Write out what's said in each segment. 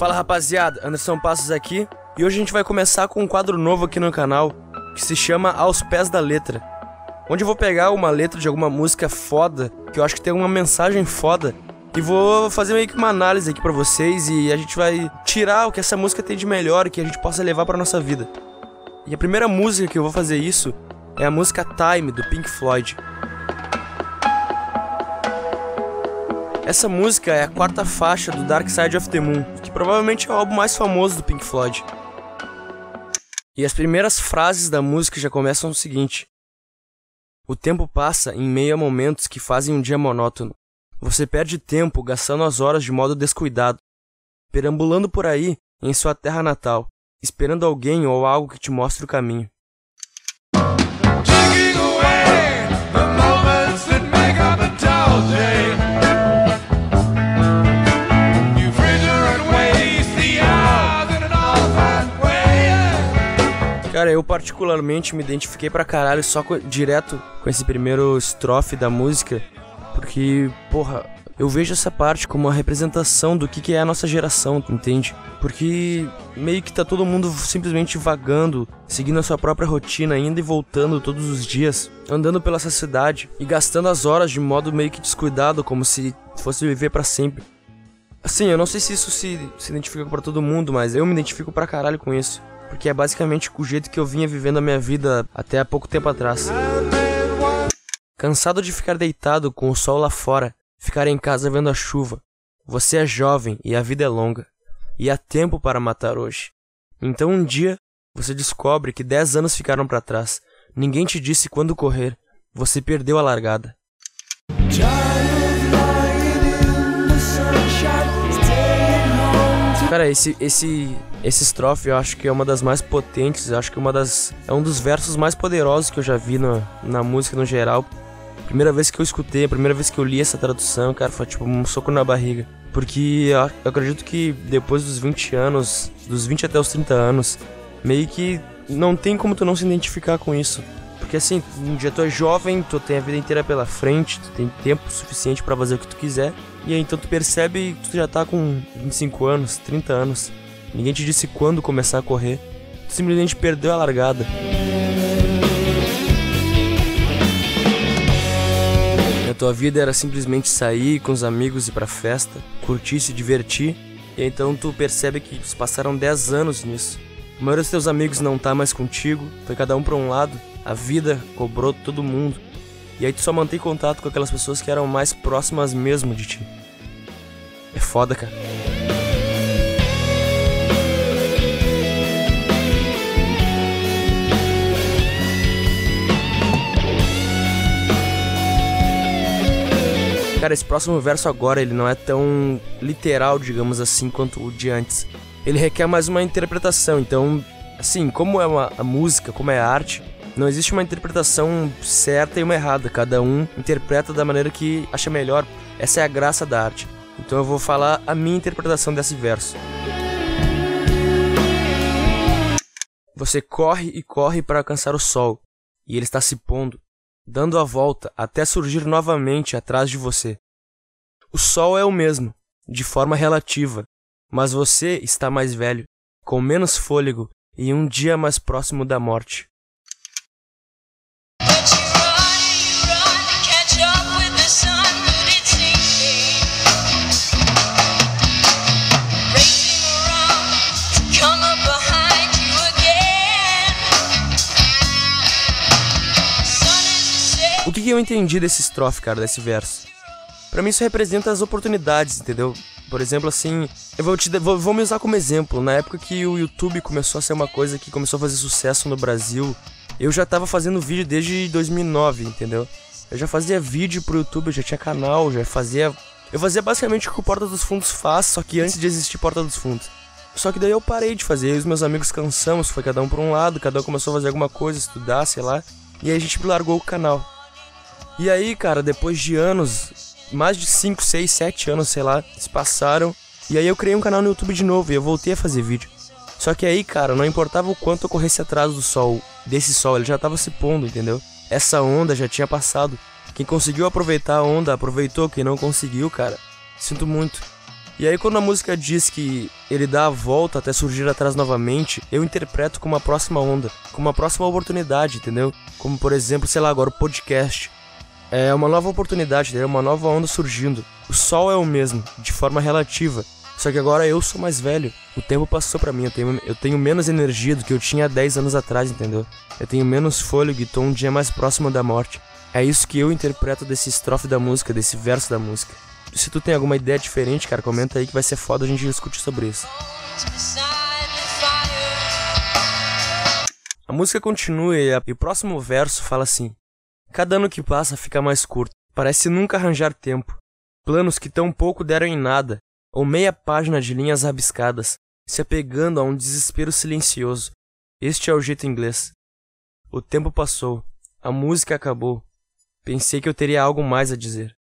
Fala rapaziada, Anderson Passos aqui e hoje a gente vai começar com um quadro novo aqui no canal que se chama Aos Pés da Letra. Onde eu vou pegar uma letra de alguma música foda, que eu acho que tem uma mensagem foda, e vou fazer meio que uma análise aqui pra vocês e a gente vai tirar o que essa música tem de melhor que a gente possa levar pra nossa vida. E a primeira música que eu vou fazer isso é a música Time do Pink Floyd. Essa música é a quarta faixa do Dark Side of the Moon, que provavelmente é o álbum mais famoso do Pink Floyd. E as primeiras frases da música já começam o seguinte: O tempo passa em meio a momentos que fazem um dia monótono. Você perde tempo gastando as horas de modo descuidado, perambulando por aí em sua terra natal, esperando alguém ou algo que te mostre o caminho. Cara, eu particularmente me identifiquei pra caralho só com, direto com esse primeiro estrofe da música, porque, porra, eu vejo essa parte como uma representação do que, que é a nossa geração, entende? Porque meio que tá todo mundo simplesmente vagando, seguindo a sua própria rotina, indo e voltando todos os dias, andando pela essa cidade e gastando as horas de modo meio que descuidado, como se fosse viver para sempre. Assim, eu não sei se isso se, se identifica para todo mundo, mas eu me identifico pra caralho com isso. Porque é basicamente o jeito que eu vinha vivendo a minha vida até há pouco tempo atrás. Cansado de ficar deitado com o sol lá fora, ficar em casa vendo a chuva. Você é jovem e a vida é longa. E há tempo para matar hoje. Então um dia você descobre que dez anos ficaram para trás. Ninguém te disse quando correr. Você perdeu a largada. Cara, esse, esse, esse estrofe eu acho que é uma das mais potentes, eu acho que uma das, é um dos versos mais poderosos que eu já vi na, na música no geral. Primeira vez que eu escutei, a primeira vez que eu li essa tradução, cara, foi tipo um soco na barriga. Porque eu acredito que depois dos 20 anos, dos 20 até os 30 anos, meio que não tem como tu não se identificar com isso. Porque assim, um dia tu é jovem, tu tem a vida inteira pela frente, tu tem tempo suficiente para fazer o que tu quiser. E aí então tu percebe que tu já tá com 25 anos, 30 anos. Ninguém te disse quando começar a correr. Tu simplesmente perdeu a largada. A tua vida era simplesmente sair com os amigos e pra festa, curtir, se divertir. E então tu percebe que passaram 10 anos nisso. A maioria dos teus amigos não tá mais contigo, foi cada um pra um lado. A vida cobrou todo mundo. E aí tu só mantém contato com aquelas pessoas que eram mais próximas mesmo de ti. É foda, cara. Cara, esse próximo verso agora, ele não é tão literal, digamos assim, quanto o de antes. Ele requer mais uma interpretação, então, assim, como é uma a música, como é a arte, não existe uma interpretação certa e uma errada. Cada um interpreta da maneira que acha melhor. Essa é a graça da arte. Então eu vou falar a minha interpretação desse verso. Você corre e corre para alcançar o sol, e ele está se pondo, dando a volta até surgir novamente atrás de você. O sol é o mesmo, de forma relativa, mas você está mais velho, com menos fôlego e um dia mais próximo da morte. O que, eu entendi desse estrofe, cara, desse verso? Para mim isso representa as oportunidades, entendeu? Por exemplo, assim, eu vou, te, vou, vou me usar como exemplo. Na época que o YouTube começou a ser uma coisa que começou a fazer sucesso no Brasil, eu já tava fazendo vídeo desde 2009, entendeu? Eu já fazia vídeo pro YouTube, eu já tinha canal, já fazia. Eu fazia basicamente o que o Porta dos Fundos faz, só que antes de existir Porta dos Fundos. Só que daí eu parei de fazer, eu e os meus amigos cansamos, foi cada um pra um lado, cada um começou a fazer alguma coisa, estudar, sei lá. E aí a gente largou o canal. E aí, cara, depois de anos, mais de 5, 6, 7 anos, sei lá, se passaram. E aí eu criei um canal no YouTube de novo e eu voltei a fazer vídeo. Só que aí, cara, não importava o quanto eu corresse atrás do sol, desse sol, ele já tava se pondo, entendeu? Essa onda já tinha passado. Quem conseguiu aproveitar a onda, aproveitou. Quem não conseguiu, cara, sinto muito. E aí quando a música diz que ele dá a volta até surgir atrás novamente, eu interpreto como uma próxima onda, como uma próxima oportunidade, entendeu? Como por exemplo, sei lá, agora o podcast. É uma nova oportunidade, é uma nova onda surgindo. O sol é o mesmo, de forma relativa. Só que agora eu sou mais velho. O tempo passou para mim, eu tenho, eu tenho menos energia do que eu tinha 10 anos atrás, entendeu? Eu tenho menos fôlego e tô um dia mais próximo da morte. É isso que eu interpreto desse estrofe da música, desse verso da música. Se tu tem alguma ideia diferente, cara, comenta aí que vai ser foda a gente discutir sobre isso. A música continua e, a, e o próximo verso fala assim: Cada ano que passa fica mais curto, parece nunca arranjar tempo. Planos que tão pouco deram em nada, ou meia página de linhas rabiscadas, se apegando a um desespero silencioso. Este é o jeito inglês. O tempo passou, a música acabou. Pensei que eu teria algo mais a dizer.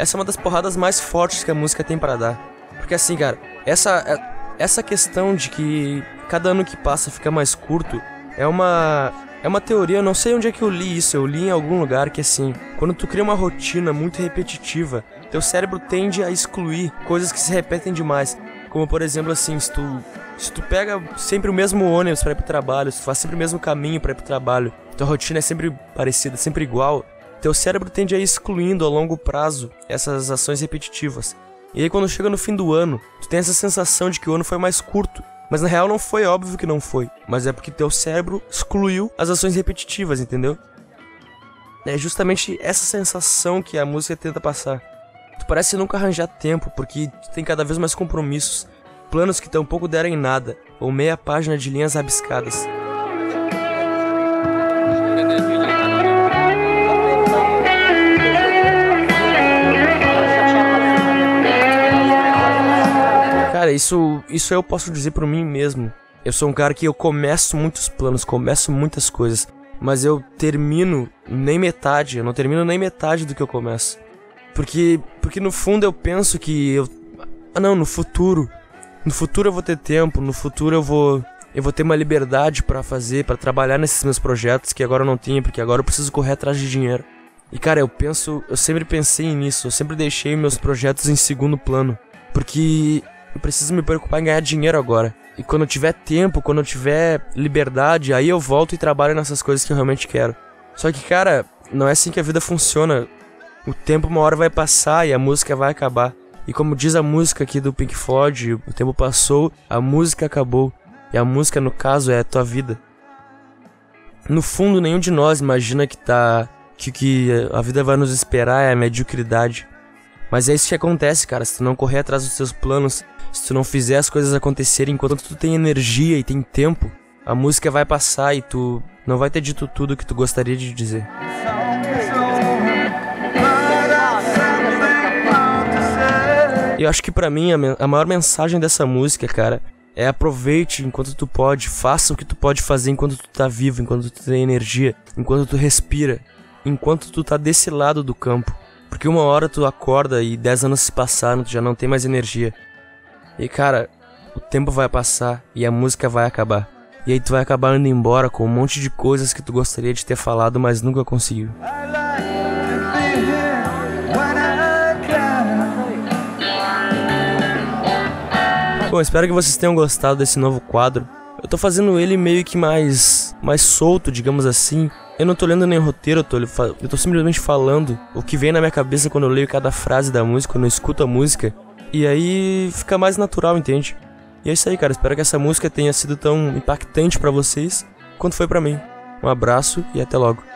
Essa é uma das porradas mais fortes que a música tem para dar. Porque assim, cara, essa é, essa questão de que cada ano que passa fica mais curto é uma é uma teoria, eu não sei onde é que eu li isso, eu li em algum lugar que assim, quando tu cria uma rotina muito repetitiva, teu cérebro tende a excluir coisas que se repetem demais. Como por exemplo assim, se tu se tu pega sempre o mesmo ônibus para ir pro trabalho, se tu faz sempre o mesmo caminho para ir pro trabalho, tua rotina é sempre parecida, sempre igual, teu cérebro tende a ir excluindo a longo prazo essas ações repetitivas. E aí quando chega no fim do ano, tu tem essa sensação de que o ano foi mais curto. Mas na real não foi óbvio que não foi, mas é porque teu cérebro excluiu as ações repetitivas, entendeu? É justamente essa sensação que a música tenta passar. Tu parece nunca arranjar tempo, porque tu tem cada vez mais compromissos, planos que tão pouco deram em nada, ou meia página de linhas rabiscadas. Isso, isso eu posso dizer por mim mesmo. Eu sou um cara que eu começo muitos planos, começo muitas coisas, mas eu termino nem metade, eu não termino nem metade do que eu começo. Porque, porque no fundo eu penso que eu. Ah não, no futuro no futuro eu vou ter tempo, no futuro eu vou eu vou ter uma liberdade para fazer, para trabalhar nesses meus projetos que agora eu não tinha, porque agora eu preciso correr atrás de dinheiro. E cara, eu penso, eu sempre pensei nisso, eu sempre deixei meus projetos em segundo plano, porque eu preciso me preocupar em ganhar dinheiro agora. E quando eu tiver tempo, quando eu tiver liberdade, aí eu volto e trabalho nessas coisas que eu realmente quero. Só que, cara, não é assim que a vida funciona. O tempo uma hora vai passar e a música vai acabar. E como diz a música aqui do Pink Floyd, o tempo passou, a música acabou. E a música, no caso, é a tua vida. No fundo, nenhum de nós imagina que tá. que, que a vida vai nos esperar é a mediocridade. Mas é isso que acontece, cara. Se tu não correr atrás dos teus planos, se tu não fizer as coisas acontecerem enquanto tu tem energia e tem tempo, a música vai passar e tu não vai ter dito tudo que tu gostaria de dizer. Eu acho que para mim a, a maior mensagem dessa música, cara, é aproveite enquanto tu pode, faça o que tu pode fazer enquanto tu tá vivo, enquanto tu tem energia, enquanto tu respira, enquanto tu tá desse lado do campo. Porque uma hora tu acorda e dez anos se passaram, tu já não tem mais energia. E cara, o tempo vai passar e a música vai acabar. E aí tu vai acabar indo embora com um monte de coisas que tu gostaria de ter falado, mas nunca conseguiu. Bom, espero que vocês tenham gostado desse novo quadro. Eu tô fazendo ele meio que mais mais solto, digamos assim. Eu não tô lendo nem roteiro, eu tô, eu tô simplesmente falando o que vem na minha cabeça quando eu leio cada frase da música, quando eu escuto a música. E aí fica mais natural, entende? E é isso aí, cara. Espero que essa música tenha sido tão impactante para vocês quanto foi para mim. Um abraço e até logo.